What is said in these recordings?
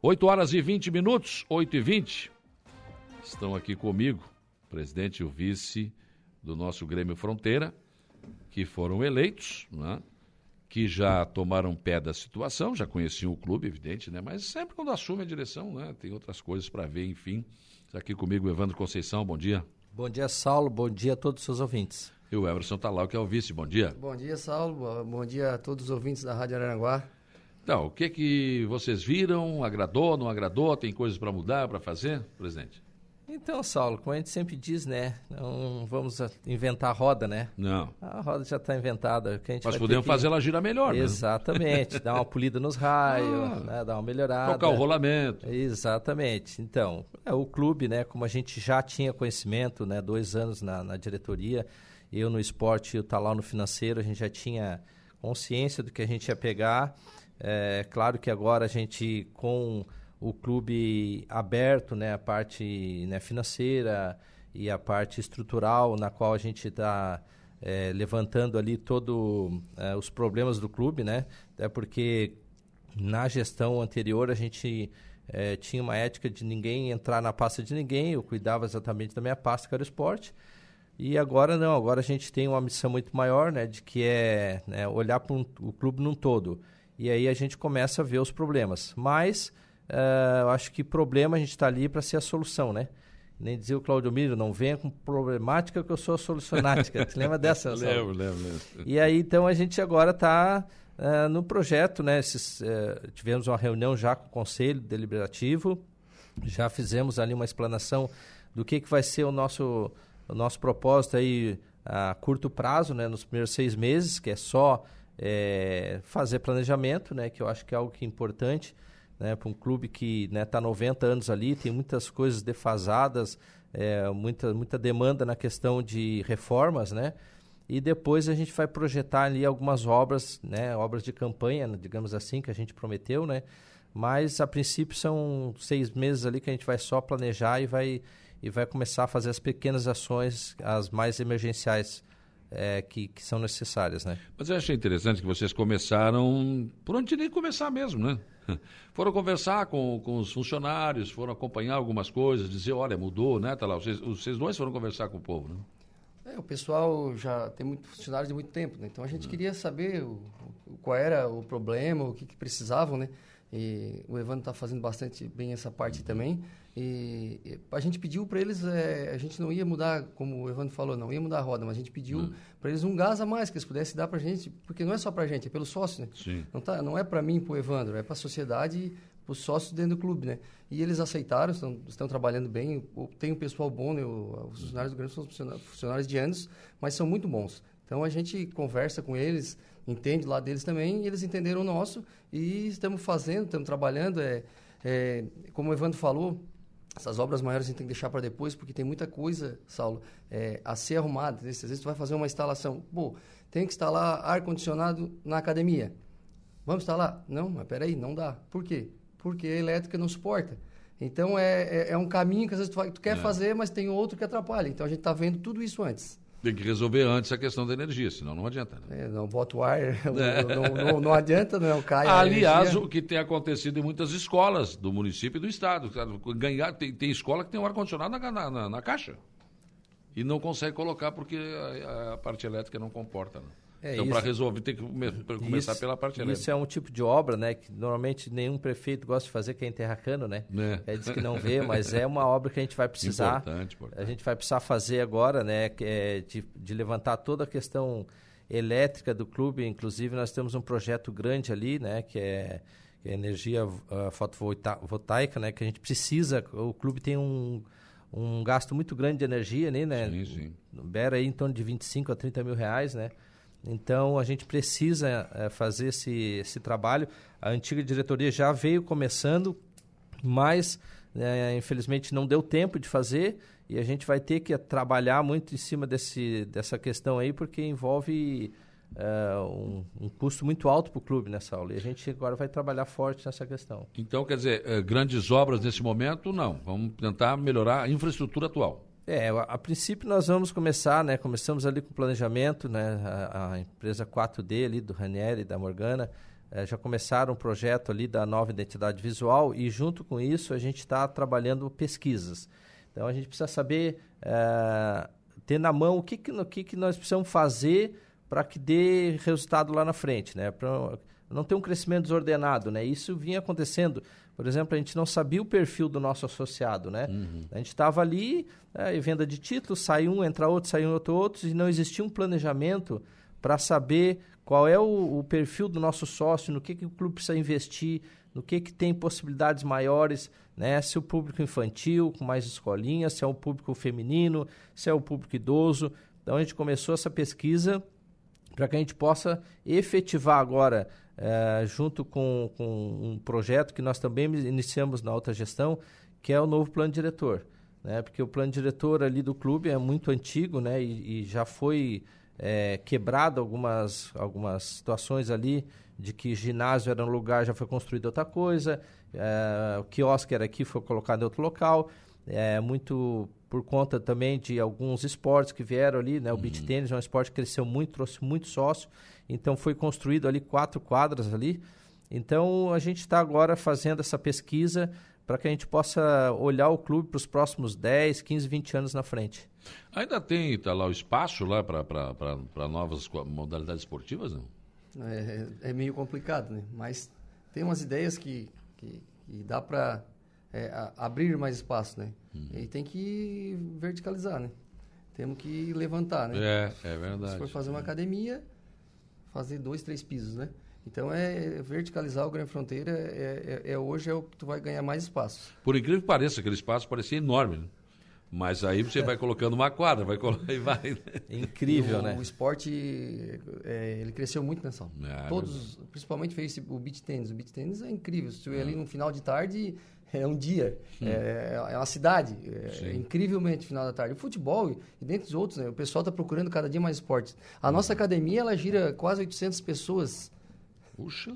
8 horas e 20 minutos, 8 e 20. Estão aqui comigo o presidente e o vice do nosso Grêmio Fronteira, que foram eleitos, né? que já tomaram pé da situação, já conheciam o clube, evidente, né? mas sempre quando assume a direção, né? tem outras coisas para ver, enfim. Está aqui comigo o Evandro Conceição, bom dia. Bom dia, Saulo, bom dia a todos os seus ouvintes. E o Everson Talau, que é o vice, bom dia. Bom dia, Saulo, bom dia a todos os ouvintes da Rádio Araranguá. Então, o que que vocês viram? Agradou, não agradou? Tem coisas para mudar, para fazer, presidente? Então, Saulo, como a gente sempre diz, né? Não vamos inventar a roda, né? Não. A roda já está inventada. Que a gente Mas podemos que... fazer ela girar melhor, né? Exatamente. dar uma polida nos raios, ah, né? dar uma melhorada. Trocar o rolamento. Exatamente. Então, é, o clube, né? Como a gente já tinha conhecimento, né? Dois anos na, na diretoria, eu no esporte e o Talau no financeiro, a gente já tinha consciência do que a gente ia pegar. É claro que agora a gente, com o clube aberto, né, a parte né, financeira e a parte estrutural, na qual a gente está é, levantando ali todos é, os problemas do clube, né? Até porque na gestão anterior a gente é, tinha uma ética de ninguém entrar na pasta de ninguém, eu cuidava exatamente da minha pasta, que era o esporte. E agora não, agora a gente tem uma missão muito maior, né, de que é né, olhar para um, o clube num todo. E aí a gente começa a ver os problemas. Mas uh, eu acho que problema a gente está ali para ser a solução, né? Nem dizia o Claudio Miro, não venha com problemática que eu sou solucionática. Te lembra dessa? lembro, lembro, lembro. E aí, então, a gente agora está uh, eh, no projeto, né? Esses, uh, tivemos uma reunião já com o Conselho Deliberativo, já fizemos ali uma explanação do que, que vai ser o nosso, o nosso propósito aí a curto prazo, né? Nos primeiros seis meses, que é só é, fazer planejamento, né? Que eu acho que é algo que é importante né, para um clube que está né, tá 90 anos ali, tem muitas coisas defasadas, é, muita, muita demanda na questão de reformas, né? E depois a gente vai projetar ali algumas obras, né, obras de campanha, digamos assim, que a gente prometeu, né? Mas a princípio são seis meses ali que a gente vai só planejar e vai, e vai começar a fazer as pequenas ações, as mais emergenciais é, que, que são necessárias, né? Mas eu achei interessante que vocês começaram por onde nem começar mesmo, né? Foram conversar com, com os funcionários, foram acompanhar algumas coisas, dizer, olha, mudou, né? Tá lá, vocês, vocês dois foram conversar com o povo, né? É, o pessoal já tem muito funcionário de muito tempo, né? Então a gente hum. queria saber o, o, qual era o problema, o que, que precisavam, né? E o Evandro está fazendo bastante bem essa parte também. E, e, a gente pediu para eles, é, a gente não ia mudar, como o Evandro falou, não ia mudar a roda, mas a gente pediu uhum. para eles um gás a mais que eles pudessem dar para a gente, porque não é só para a gente, é pelo sócio, né? Sim. Não, tá, não é para mim, para o Evandro, é para a sociedade, para os sócios dentro do clube, né? E eles aceitaram, estão, estão trabalhando bem. Tem um pessoal bom, né? os funcionários do Grêmio são funcionários de anos, mas são muito bons. Então a gente conversa com eles, entende lá deles também, e eles entenderam o nosso e estamos fazendo, estamos trabalhando. É, é, como o Evandro falou, essas obras maiores a gente tem que deixar para depois, porque tem muita coisa, Saulo, é, a ser arrumada. Às vezes tu vai fazer uma instalação, pô, tem que instalar ar-condicionado na academia. Vamos instalar? Não, mas peraí, não dá. Por quê? Porque a elétrica não suporta. Então é, é, é um caminho que às vezes tu, tu quer é. fazer, mas tem outro que atrapalha. Então a gente está vendo tudo isso antes. Tem que resolver antes a questão da energia, senão não adianta. Né? É, não bota o ar, é. não, não, não, adianta, não cai Aliás, o que tem acontecido em muitas escolas do município e do estado. Ganhar, tem, tem escola que tem um ar-condicionado na, na, na, caixa. E não consegue colocar porque a, a parte elétrica não comporta. Né? É então, para resolver, tem que começar isso, pela parte elétrica. Isso é um tipo de obra, né, que normalmente nenhum prefeito gosta de fazer, que é enterrar cano, né? É. é diz que não vê, mas é uma obra que a gente vai precisar. Importante, importante. A gente vai precisar fazer agora, né, que é de, de levantar toda a questão elétrica do clube. Inclusive, nós temos um projeto grande ali, né, que é, é energia uh, fotovoltaica, né, que a gente precisa. O clube tem um um gasto muito grande de energia, né? né? Sim, sim. Beira aí em torno de 25 a 30 mil reais, né? Então a gente precisa é, fazer esse, esse trabalho. A antiga diretoria já veio começando, mas é, infelizmente não deu tempo de fazer e a gente vai ter que trabalhar muito em cima desse, dessa questão aí, porque envolve é, um, um, custo muito alto para o clube nessa aula. E a gente agora vai trabalhar forte nessa questão. Então, quer dizer, grandes obras nesse momento, não. Vamos tentar melhorar a infraestrutura atual. É, a, a, princípio nós vamos começar, né? Começamos ali com o planejamento, né? A, a, empresa 4D ali do Ranieri e da Morgana é, já começaram um projeto ali da nova identidade visual e junto com isso a gente está trabalhando pesquisas. Então a gente precisa saber é, ter na mão o que, que, o que, que nós precisamos fazer para que dê resultado lá na frente, né? Pra não ter um crescimento desordenado, né? Isso vinha acontecendo. Por exemplo, a gente não sabia o perfil do nosso associado, né? Uhum. A gente estava ali, é, venda de títulos, sai um, entra outro, sai um, outro, outro, e não existia um planejamento para saber qual é o, o, perfil do nosso sócio, no que, que o clube precisa investir, no que, que tem possibilidades maiores, né? Se o público infantil, com mais escolinhas, se é o público feminino, se é o público idoso. Então a gente começou essa pesquisa para que a gente possa efetivar agora, é, junto com, com um projeto que nós também iniciamos na outra gestão, que é o novo plano diretor. Né? Porque o plano diretor ali do clube é muito antigo né? e, e já foi é, quebrado algumas, algumas situações ali de que ginásio era um lugar, já foi construído outra coisa, é, o quiosque era aqui, foi colocado em outro local. É, muito por conta também de alguns esportes que vieram ali, né? O uhum. beach tênis é um esporte que cresceu muito, trouxe muito sócio, então foi construído ali quatro quadras ali. Então a gente está agora fazendo essa pesquisa para que a gente possa olhar o clube para os próximos 10, 15, 20 anos na frente. Ainda tem tá lá o espaço lá para novas modalidades esportivas, não? É, é, meio complicado, né? Mas tem umas ideias que, que, que dá para é, abrir mais espaço, né? Uhum. E tem que verticalizar, né? Temos que levantar, né? É, é verdade. Se for fazer uma academia, fazer dois, três pisos, né? Então, é verticalizar o Grande Fronteira é, é, é, hoje é o que tu vai ganhar mais espaço. Por incrível que pareça, aquele espaço parecia enorme, né? Mas aí você vai colocando uma quadra, vai e vai. Né? Incrível, o, né? O esporte, é, ele cresceu muito nessa. É, Todos, principalmente fez o beach tênis. O beach tênis é incrível. Se tu ir ali no final de tarde, é um dia, é, é, uma cidade, é, incrivelmente final da tarde. O futebol e dentre os outros, né, o pessoal está procurando cada dia mais esportes. A nossa academia, ela gira quase 800 pessoas. Puxa!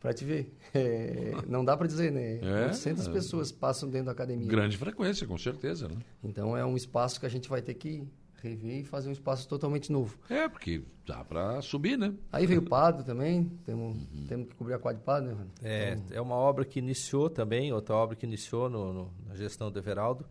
Para te ver. É, não dá para dizer, né? É, 800 é. pessoas passam dentro da academia. Grande frequência, com certeza. Né? Então é um espaço que a gente vai ter que rever e fazer um espaço totalmente novo. É, porque dá para subir, né? Aí veio o Pado também, temos, uhum. temos que cobrir a quadra de Pado, né, É, então... é uma obra que iniciou também, outra obra que iniciou no, no, na gestão do Everaldo,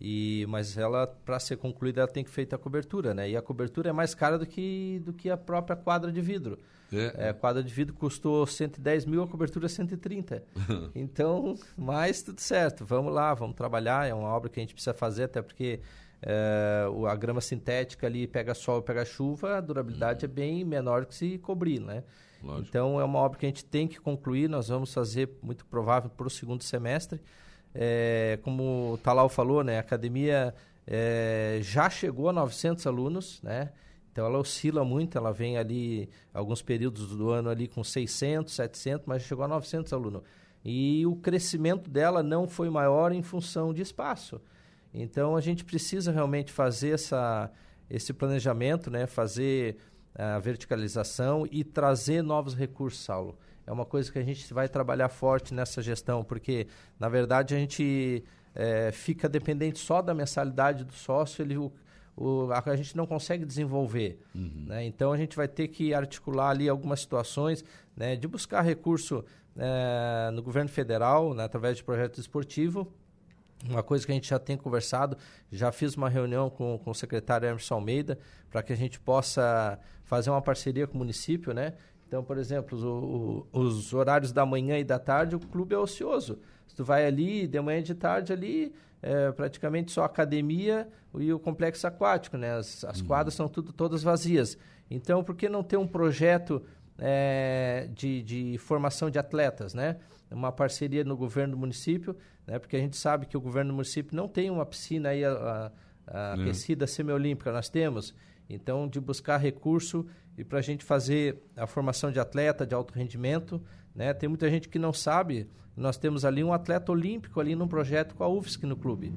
e, mas ela, para ser concluída, ela tem que feita a cobertura, né? E a cobertura é mais cara do que, do que a própria quadra de vidro. É. é. a quadra de vidro custou 110 mil, a cobertura 130. então, mas tudo certo, vamos lá, vamos trabalhar. É uma obra que a gente precisa fazer, até porque é, a grama sintética ali pega sol, pega chuva, a durabilidade uhum. é bem menor que se cobrir, né? Lógico. Então é uma obra que a gente tem que concluir, nós vamos fazer, muito provável, para o segundo semestre. É, como o Talal falou, né, a academia é, já chegou a 900 alunos, né? Então ela oscila muito, ela vem ali alguns períodos do ano ali com 600, 700, mas chegou a 900 alunos. E o crescimento dela não foi maior em função de espaço. Então a gente precisa realmente fazer essa, esse planejamento, né? fazer a verticalização e trazer novos recursos, Saulo. É uma coisa que a gente vai trabalhar forte nessa gestão, porque, na verdade, a gente é, fica dependente só da mensalidade do sócio, ele, o, o, a, a, gente não consegue desenvolver. Uhum. Né? Então, a gente vai ter que articular ali algumas situações né, de buscar recurso é, no governo federal, né, através de projeto esportivo, uma coisa que a gente já tem conversado, já fiz uma reunião com, com o secretário Emerson Almeida para que a gente possa fazer uma parceria com o município, né? Então, por exemplo, o, o, os horários da manhã e da tarde, o clube é ocioso. Se tu vai ali, de manhã e de tarde ali, é praticamente só academia e o complexo aquático, né? As, as uhum. quadras são tudo, todas vazias. Então, por que não ter um projeto é, de, de formação de atletas, né? Uma parceria no governo do município né? porque a gente sabe que o governo do município não tem uma piscina aí a, a, a é. aquecida semiolímpica, nós temos. Então, de buscar recurso e para a gente fazer a formação de atleta de alto rendimento, né? Tem muita gente que não sabe, nós temos ali um atleta olímpico ali num projeto com a UFSC no clube.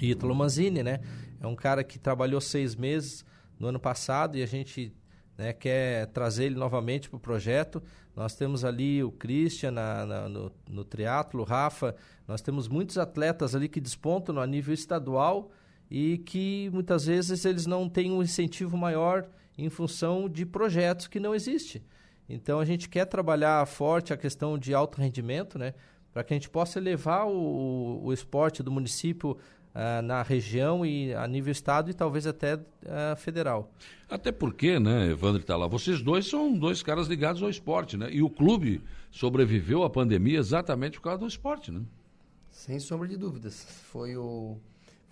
Ítalo Manzini, né? É um cara que trabalhou seis meses no ano passado e a gente né, quer trazer ele novamente para o projeto. Nós temos ali o Christian na, na, no, no triatlo, o Rafa. Nós temos muitos atletas ali que despontam a nível estadual e que muitas vezes eles não têm um incentivo maior em função de projetos que não existem. Então a gente quer trabalhar forte a questão de alto rendimento, né? Para que a gente possa levar o, o esporte do município uh, na região e a nível estado e talvez até uh, federal. Até porque, né, Evandro está lá, vocês dois são dois caras ligados ao esporte, né? E o clube sobreviveu à pandemia exatamente por causa do esporte, né? Sem sombra de dúvidas. Foi o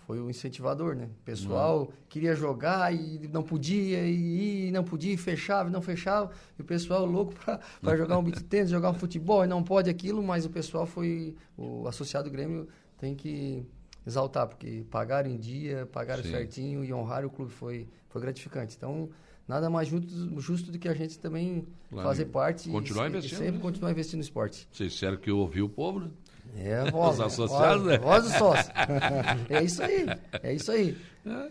foi o incentivador, né? O pessoal uhum. queria jogar e não podia, e, não podia, e fechava, e não fechava. E o pessoal louco para jogar um beat tênis, jogar um futebol, e não pode aquilo, mas o pessoal foi. O associado Grêmio tem que exaltar, porque pagaram em dia, pagaram Sim. certinho e honrar o clube foi, foi gratificante. Então, nada mais justo, justo do que a gente também claro. fazer parte continuar e, investindo, e sempre continuar investindo no esporte. Vocês disseram que ouviu o povo, né? É, voz, Os associados, voz, né? Voz do sócio. é isso aí, é isso aí.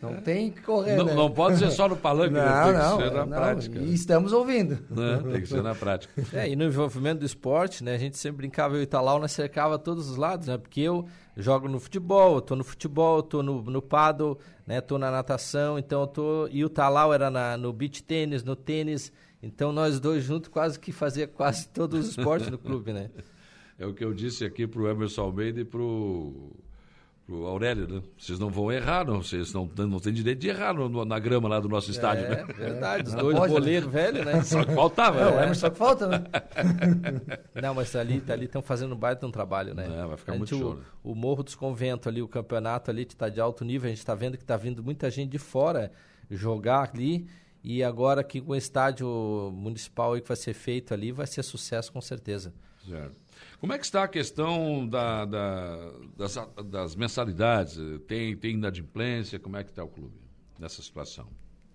Não tem que correr, não, né? não pode ser só no palanque, não, né? tem não, que ser na não, prática. E estamos ouvindo. Não, né? tem que ser na prática. É, e no envolvimento do esporte, né? A gente sempre brincava, eu e Italau, nós cercava todos os lados, né? Porque eu jogo no futebol, eu tô no futebol, eu tô no, no paddle, né? Tô na natação, então eu tô... E o Talau era na, no beach tênis, no tênis... Então nós dois juntos quase que fazia quase todos os esportes no clube, né? É o que eu disse aqui para o Emerson Almeida e para o Aurélio, né? Vocês não vão errar, não. Vocês não, não têm direito de errar no, na grama lá do nosso estádio, é, né? verdade. Os dois boleiros velhos, né? Só que faltava. É, o Emerson só que falta, né? não, mas ali estão ali, fazendo um baita um trabalho, né? É, vai ficar muito show. Né? O, o Morro dos Conventos ali, o campeonato ali está de alto nível. A gente está vendo que está vindo muita gente de fora jogar ali. E agora aqui com o estádio municipal aí que vai ser feito ali, vai ser sucesso com certeza. Certo. Como é que está a questão da, da, das, das, mensalidades? Tem, tem inadimplência? Como é que está o clube nessa situação?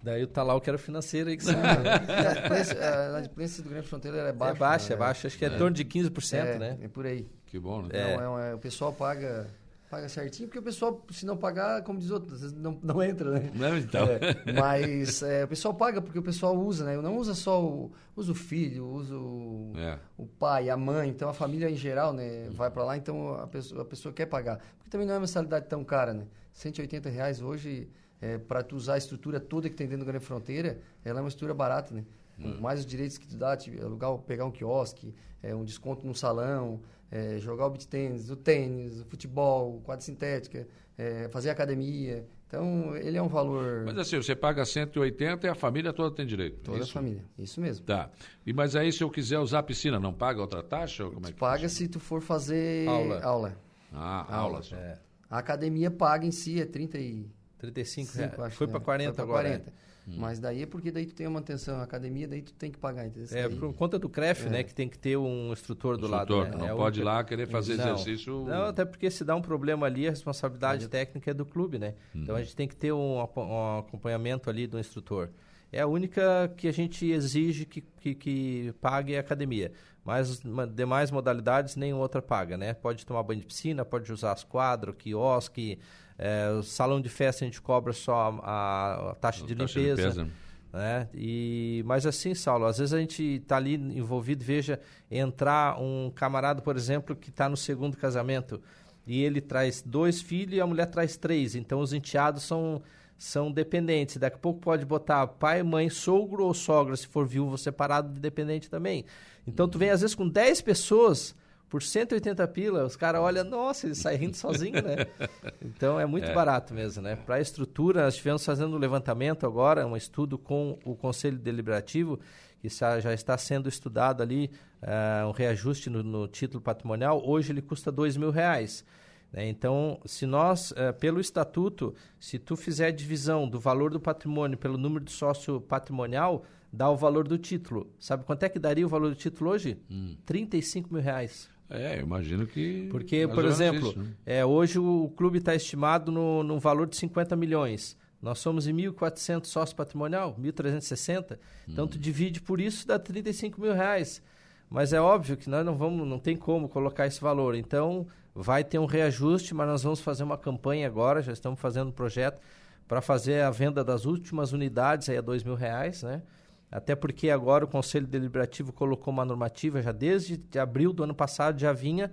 Daí o Talau que era financeiro aí que sabe. a inadimplência do Grande Fronteira é baixa. É baixa, né? é baixa. Acho que é, é. em torno de 15%, é, né? É por aí. Que bom, né? É. Não, é, o pessoal paga paga certinho, porque o pessoal, se não pagar, como diz outro, às vezes não, não entra, né? Não, então. É, mas é, o pessoal paga porque o pessoal usa, né? Não usa só o, usa o filho, usa o, é. o pai, a mãe, então a família em geral, né? Vai para lá, então a pessoa, a pessoa quer pagar. Porque também não é uma mensalidade tão cara, né? 180 reais hoje, é, para tu usar a estrutura toda que tem dentro da Grande Fronteira, ela é uma estrutura barata, né? Hum. Mais os direitos que tu dá, tipo, alugar, pegar um quiosque, é, um desconto num salão, é, jogar o beat tênis, o tênis, o futebol, quadra sintética, é, fazer academia. Então, ele é um valor... Mas assim, você paga 180 e a família toda tem direito. Toda isso? a família, isso mesmo. Tá. E, mas aí, se eu quiser usar a piscina, não paga outra taxa? Ou como é que paga funciona? se tu for fazer aula. aula. Ah, aula. aula é. A academia paga em si, é 30 e... 35 reais. Acho, Foi para 40 Foi agora. 40. Hum. Mas daí é porque daí tu tem a manutenção, a academia, daí tu tem que pagar. Entendeu? É, por conta do CREF, é. né? Que tem que ter um instrutor do instrutor, lado. Né? Não é pode ir lá querer fazer não. exercício. Não, até porque se dá um problema ali, a responsabilidade é. técnica é do clube, né? Hum. Então a gente tem que ter um, um, acompanhamento ali do instrutor. É a única que a gente exige que, que, que pague a academia. Mas demais modalidades nenhuma outra paga, né? Pode tomar banho de piscina, pode usar as quadras, quiosque, é, o salão de festa a gente cobra só a, a taxa, de, taxa limpeza, de limpeza. Né? E, mas assim, Saulo, às vezes a gente está ali envolvido, veja, entrar um camarada, por exemplo, que está no segundo casamento e ele traz dois filhos e a mulher traz três. Então os enteados são, são dependentes. Daqui a pouco pode botar pai, mãe, sogro ou sogra, se for viúvo separado de dependente também. Então tu vem às vezes com 10 pessoas por 180 pila, os caras olham, nossa, ele sai rindo sozinho, né? Então é muito é. barato mesmo, né? Para a estrutura, nós estivemos fazendo um levantamento agora, um estudo com o Conselho Deliberativo, que já está sendo estudado ali, uh, um reajuste no, no, título patrimonial. Hoje ele custa dois mil reais. Né? Então, se nós, uh, pelo estatuto, se tu fizer a divisão do valor do patrimônio pelo número de sócio patrimonial, dá o valor do título. Sabe quanto é que daria o valor do título hoje? Hum. 35 mil reais. É, eu imagino que. Porque, por exemplo, isso, né? é, hoje o clube está estimado no, valor de 50 milhões. Nós somos em 1.400 sócio patrimonial, 1.360. Então, hum. tu divide por isso, dá 35 mil reais. Mas é óbvio que nós não vamos, não tem como colocar esse valor. Então, vai ter um reajuste, mas nós vamos fazer uma campanha agora, já estamos fazendo um projeto para fazer a venda das últimas unidades aí a dois mil reais, né? Até porque agora o Conselho Deliberativo colocou uma normativa, já desde abril do ano passado já vinha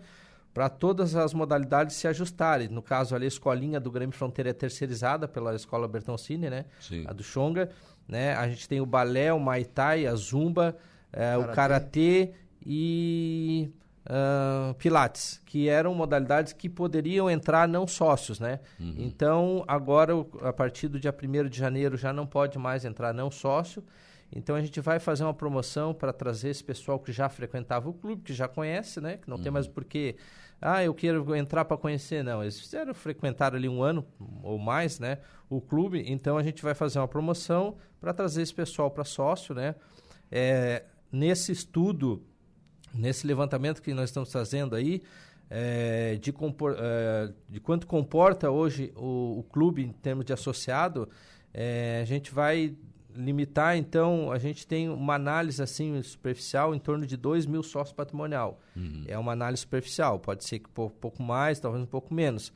para todas as modalidades se ajustarem. No caso ali, a escolinha do Grêmio Fronteira é terceirizada pela Escola Bertoncini, né? Sim. A do Xonga. Né? A gente tem o balé, o Muay Thai, a Zumba, é, o karatê e uh, pilates, que eram modalidades que poderiam entrar não sócios, né? Uhum. Então, agora, a partir do dia 1 de janeiro, já não pode mais entrar não sócio. Então, a gente vai fazer uma promoção para trazer esse pessoal que já frequentava o clube, que já conhece, né? Que não uhum. tem mais porquê... Ah, eu quero entrar para conhecer. Não, eles fizeram frequentar ali um ano ou mais, né? O clube. Então, a gente vai fazer uma promoção para trazer esse pessoal para sócio, né? É, nesse estudo nesse levantamento que nós estamos fazendo aí, é, de, compor, é, de, quanto comporta hoje o, o, clube em termos de associado, é, a gente vai limitar, então, a gente tem uma análise assim superficial em torno de 2 mil sócios patrimonial. Uhum. É uma análise superficial, pode ser que um pouco mais, talvez um pouco menos.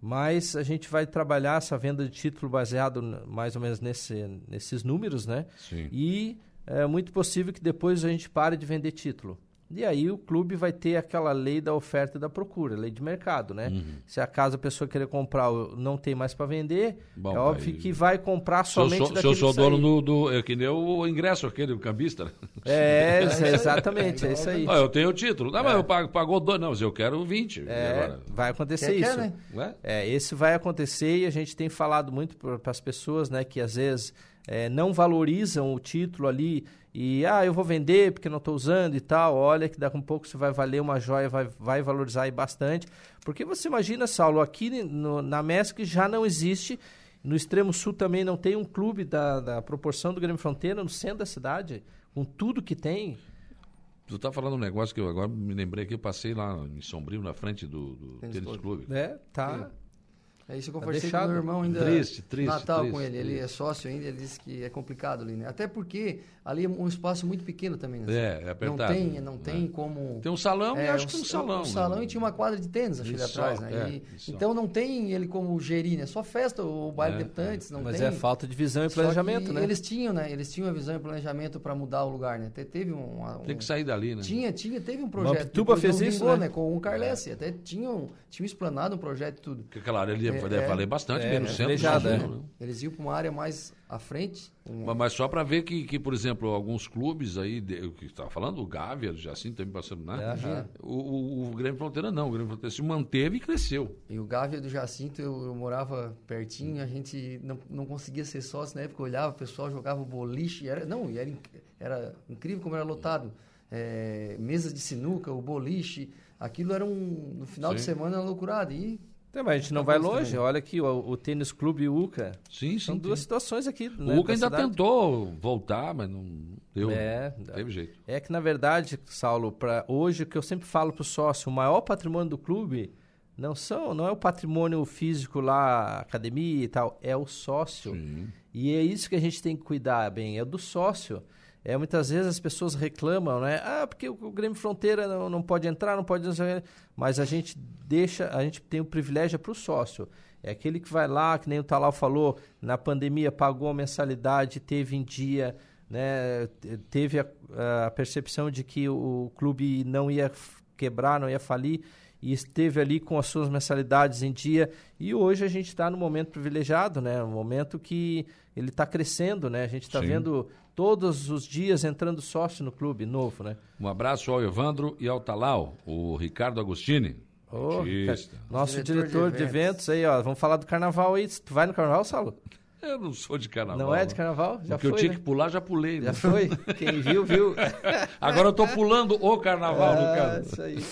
Mas a gente vai trabalhar essa venda de título baseado mais ou menos nesse, nesses números, né? Sim. E é muito possível que depois a gente pare de vender título. E aí o clube vai ter aquela lei da oferta e da procura, lei de mercado, né? Uhum. Se acaso a pessoa querer comprar não tem mais para vender, Bom, é óbvio aí... que vai comprar somente se eu sou, Se eu sou dono do, do... É que nem o ingresso aquele, o cambista. Né? É, é exatamente, é isso aí. Ah, eu tenho o título. Não, é. mas eu pago, pagou dois. Não, mas eu quero 20. É, vai acontecer Quer, isso. Quer, né? É, esse vai acontecer e a gente tem falado muito para as pessoas, né, que às vezes é, não valorizam o título ali e ah, eu vou vender porque não estou usando e tal. Olha que daqui a um pouco você vai valer uma joia, vai, vai valorizar aí bastante. Porque você imagina, Saulo, aqui no, na MESC já não existe, no extremo sul também não tem um clube da, da proporção do Grêmio Fronteira no centro da cidade, com tudo que tem. Tu tá falando um negócio que eu agora me lembrei que eu passei lá em Sombrio, na frente do, do tênis clube. É, tá. É. É isso que eu tá conversei com meu irmão ainda triste, triste, Natal triste, com ele. Ele é sócio ainda, ele disse que é complicado ali, né? Até porque ali é um espaço muito pequeno também, né? É, é apertado. Não tem, não é. tem como... Tem um salão é, e acho que um salão. Um salão né? e tinha uma quadra de tênis, acho ali atrás, né? É, e, então não tem ele como gerir, né? Só festa, o baile de debutantes, não Mas tem... é falta de visão e planejamento, né? eles tinham, né? Eles tinham a visão e planejamento para mudar o lugar, né? Até teve um, um... Tem que sair dali, né? Tinha, tinha, teve um projeto. Tuba fez isso, vingou, né? Com o Carlesse, até tinham, tinham explanado um projeto e tudo. Porque, claro, ele deve valer bastante bastante é, bem no centro. Beijada, é. Né? Eles iam para uma área mais à frente. Uma... Mas só para ver que, que, por exemplo, alguns clubes aí, o que estava falando, o Gávea, o Jacinto também passando, né? É, o, o, o, Grêmio Fronteira não, o Grêmio Fronteira se manteve e cresceu. E o Gávea do Jacinto, eu, eu morava pertinho, a gente não, não conseguia ser sócio na época, eu olhava, o pessoal jogava boliche, era, não, era, era incrível como era lotado. É, mesas de sinuca, o boliche, aquilo era um, no final Sim. de semana, uma loucurada. E é, mas a gente não vai longe. Também. Olha aqui, o, o Tênis Clube UCA. Sim, São sim, duas situações aqui. Né, o UCA ainda cidade. tentou voltar, mas não deu. É, não teve jeito. É que, na verdade, Saulo, para hoje, o que eu sempre falo para o sócio, o maior patrimônio do clube não são, não é o patrimônio físico lá, academia e tal, é o sócio. Sim. E é isso que a gente tem que cuidar bem, é do sócio. É, muitas vezes as pessoas reclamam, né? Ah, porque o, Grêmio Fronteira não, não pode entrar, não pode... Mas a gente deixa, a gente tem o privilégio para o sócio. É aquele que vai lá, que nem o Talal falou, na pandemia pagou a mensalidade, teve em dia, né? teve a, a percepção de que o clube não ia quebrar, não ia falir e esteve ali com as suas mensalidades em dia. E hoje a gente está no momento privilegiado, né? Um momento que ele está crescendo, né? A gente está vendo todos os dias entrando sócio no clube novo, né? Um abraço ao Evandro e ao Talau, o Ricardo Agostini. Oh, nosso diretor, diretor de, eventos. de, eventos. aí, ó. Vamos falar do carnaval aí. Tu vai no carnaval, Saulo? Eu não sou de carnaval. Não é de carnaval? Já Porque foi, eu tinha né? que pular, já pulei. Já né? foi. Quem viu, viu. Agora eu tô pulando o carnaval, ah, no caso. Isso aí.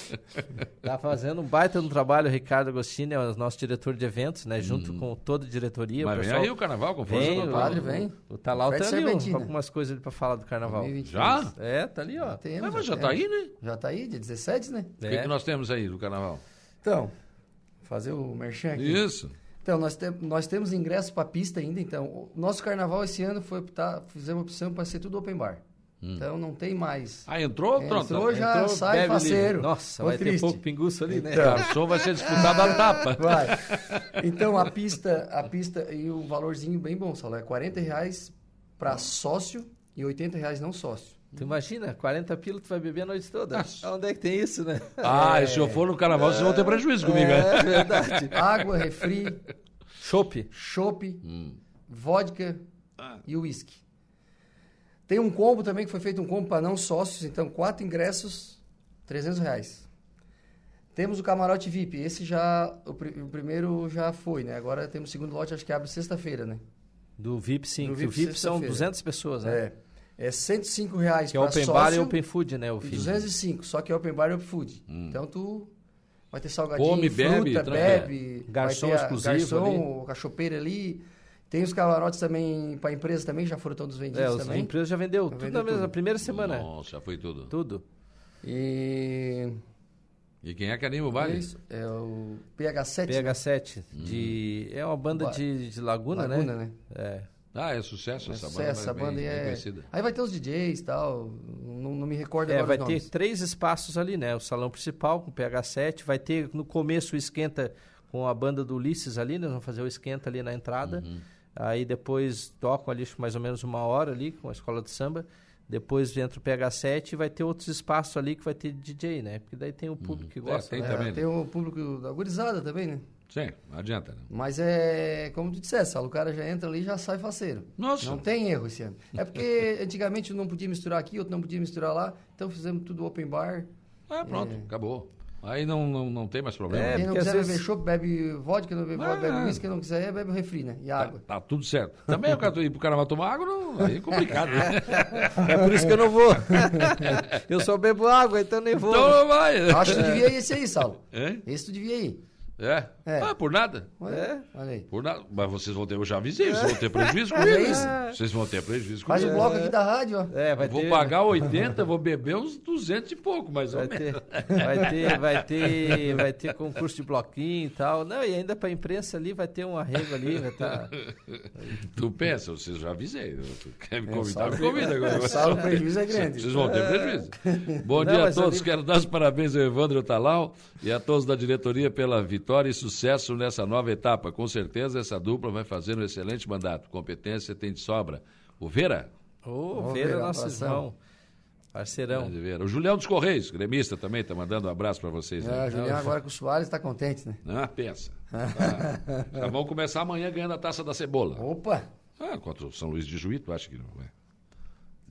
Tá fazendo um baita no trabalho, o Ricardo Agostini, é o nosso diretor de eventos, né? Junto hum. com toda a diretoria. Mas pessoal... vem aí o carnaval, com força vem, o padre, vem. O Talau tá ali, ó, algumas coisas para falar do carnaval. 2023. Já? É, tá ali, ó. Temos, mas já, já tá aí, né? Já tá aí, dia 17, né? O que, é. que nós temos aí do carnaval? Então, fazer o merchan aqui. Isso. Então, nós, te, nós temos ingresso para pista ainda. Então, o nosso carnaval esse ano foi optar, fizemos opção para ser tudo open bar. Hum. Então não tem mais. Ah, entrou? É, Pronto. Entrou, já entrou, sai faceiro. Nossa, vai triste. ter pouco pinguço ali, né? Então, Garçom vai ser disputado a tapa. Vai. Então a pista, a pista e o valorzinho bem bom, Saulo, é 40 reais para sócio e 80 reais não sócio. Tu imagina, 40 pila tu vai beber a noite toda. Onde é que tem isso, né? Ah, é. se eu for no carnaval, vocês vão ter prejuízo comigo, é, né? É verdade. Água, refri, chopp, chopp, hum. vodka ah. e uísque. Tem um combo também, que foi feito um combo para não sócios, então quatro ingressos, 300 reais. Temos o camarote VIP, esse já, o, pr o primeiro já foi, né? Agora temos o segundo lote, acho que abre sexta-feira, né? Do VIP, sim. Do VIP, VIP, são sexta-feira. 200 pessoas, né? É. É 105 reais Que é Open sócio Bar e Open Food, né? O e filho. 205, só que é Open Bar e Open Food. Então tu vai ter salgadinho, Come, bebe, fruta, tra- bebe, Garçom vai ter a- exclusivo garçom, a chopeira ali. Tem os camarotes também para empresa também, já foram todos vendidos É, os também. empresas já vendeu. tudo vendeu na mesma tudo. primeira semana. Nossa, já foi tudo. Tudo. E E quem é que anima o é baile? isso, é o PH7, né? PH7. De, é uma banda Ba- de, de Laguna, Laguna, né? né? É. Ah, é sucesso essa Essa, banda. essa bem- banda bem é... conhecida. Aí vai ter os DJs e tal, não, não me recordo É, agora vai os ter nomes. três espaços ali, né? O salão principal com PH7, vai ter no começo o esquenta com a banda do Ulisses ali, nós vamos fazer o esquenta ali na entrada. Uhum. Aí depois tocam ali mais ou menos uma hora ali com a escola de samba. Depois entra o PH7 e vai ter outros espaços ali que vai ter DJ, né? Porque daí tem o público que É, gosta. tem né? também, É, né? tem o público da gurizada também, né? Sim, não adianta, né? Mas é, como tu disseste, o cara já entra ali e já sai faceiro. Nossa. Não tem erro esse ano. É porque antigamente não podia misturar aqui, outro não podia misturar lá, então fizemos tudo open bar. Ah, pronto, acabou. Aí não, não, não tem mais problema. É, Quem não quiser às beber vezes- chopp, bebe vodka, não bebe Ah. vodka, bebe whisky, não quiser, bebe o refri, né? E Tá, água. tá tudo certo. Também o cara ir pro carnaval tomar água, não, aí é complicado. Né? É por isso que eu não vou. eu só bebo água, então nem vou. então não vai. Acho que tu devia ir esse aí, Saulo. Hein? Esse tu devia ir. É? É. Ah, por nada. Olha, É? olha aí. Por nada. Mas vocês vão ter, eu já avisei, vocês vão ter prejuízo É comigo. isso. Vocês vão ter prejuízo Faz o comigo. bloco aqui da rádio, ó. É, vai Eu vou ter, pagar 80, vou beber uns 200 e pouco, mais ou Vai menos. ter, vai ter, vai ter, vai ter concurso de bloquinho e tal. Não, e ainda pra imprensa ali vai ter um arrego ali, vai tá. Tu pensa, vocês já avisei. Tu quer me convidar, me convida agora. O prejuízo é grande. Vocês vão ter prejuízo. Bom Não, dia a todos. ali- Quero dar os parabéns ao Evandro Talau e a todos da diretoria pela vitória e sucesso nessa nova etapa. Com certeza essa dupla vai fazer um excelente mandato. Competência tem de sobra. O Vera? Ô, Ô, Vera, Vera, nosso abração. irmão. Parceirão. O Julião dos Correios, gremista também, está mandando um abraço para vocês. É, Né? o Julião agora com o Soares tá contente, né? Ah, pensa. Ah, já vamos começar amanhã ganhando a taça da cebola. Opa! Ah, contra o São Luís de Juí, tu acha que não vai?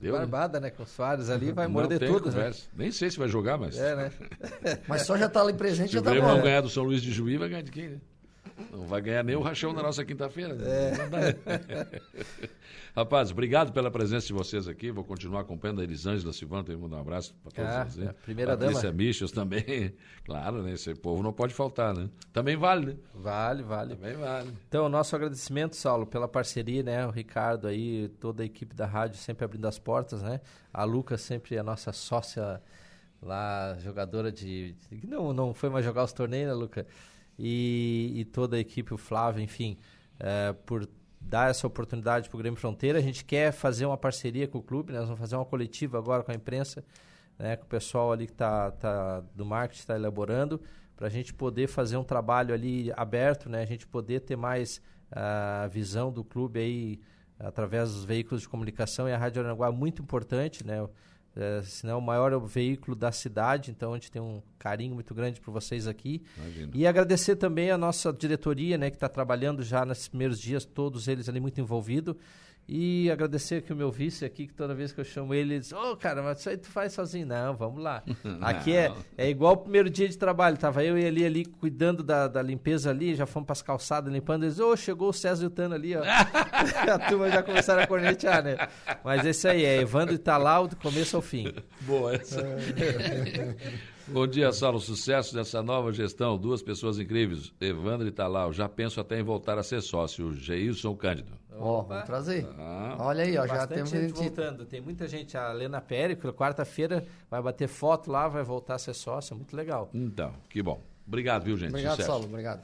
Deu, né? Barbada, né? Com o Soares ali, vai Não morder tem tudo, né? Nem sei se vai jogar, mas... É, né? Mas só já tá ali presente, Se já o tá Grêmio bom. não né? ganhar do São Luís de Juí, vai ganhar de quem, né? Não vai ganhar nem o rachão na nossa quinta-feira. dá. Rapaz, obrigado pela presença de vocês aqui. Vou continuar acompanhando a Elisângela Silvana. Também mandar um abraço para todos Ah. Né? a primeira Patrícia dama. Michels também. Claro, né? Esse povo não pode faltar, né? Também vale, né? Vale, vale. Também vale. Então, nosso agradecimento, Saulo, pela parceria, né? O Ricardo aí, toda a equipe da rádio sempre abrindo as portas, né? A Luca sempre é a nossa sócia lá, jogadora de... de- Não, não foi mais jogar os torneios, né, Luca? E, e toda a equipe, o Flávio, enfim, é, por dar essa oportunidade para o Grêmio Fronteira. A gente quer fazer uma parceria com o clube, né? Nós vamos fazer uma coletiva agora com a imprensa, né? Com o pessoal ali que tá, tá do marketing está elaborando, para a gente poder fazer um trabalho ali aberto, né? A gente poder ter mais a visão do clube aí através dos veículos de comunicação e a Rádio Aranaguá é muito importante, né? É, se não é o maior veículo da cidade, então a gente tem um carinho muito grande por vocês aqui. Imagina. E agradecer também a nossa diretoria, né, que está trabalhando já nesses primeiros dias, todos eles ali muito envolvidos. E agradecer aqui o meu vice aqui, que toda vez que eu chamo ele, ele diz, ô cara, mas isso aí tu faz sozinho. Não, vamos lá. Aqui é, é igual o primeiro dia de trabalho, tava eu e ele ali cuidando da, da limpeza ali, já fomos para as calçadas limpando, eles, ô, chegou o César e o Tano ali, ó. a turma já começaram a cornetear, né? Mas esse aí é Evandro Italau do começo ao fim. Boa essa. Bom dia, Saulo. Sucesso nessa nova gestão. Duas pessoas incríveis. Evandro e Talau. Já penso até em voltar a ser sócio. O Geilson Cândido. Ó, Opa. vamos trazer. Ah. Olha aí, ó, já temos gente gente... voltando. Tem muita gente. A Lena Périco, quarta-feira, vai bater foto lá, vai voltar a ser sócia. Muito legal. Então, que bom. Obrigado, viu, gente? Obrigado, Sucesso. Saulo. Obrigado.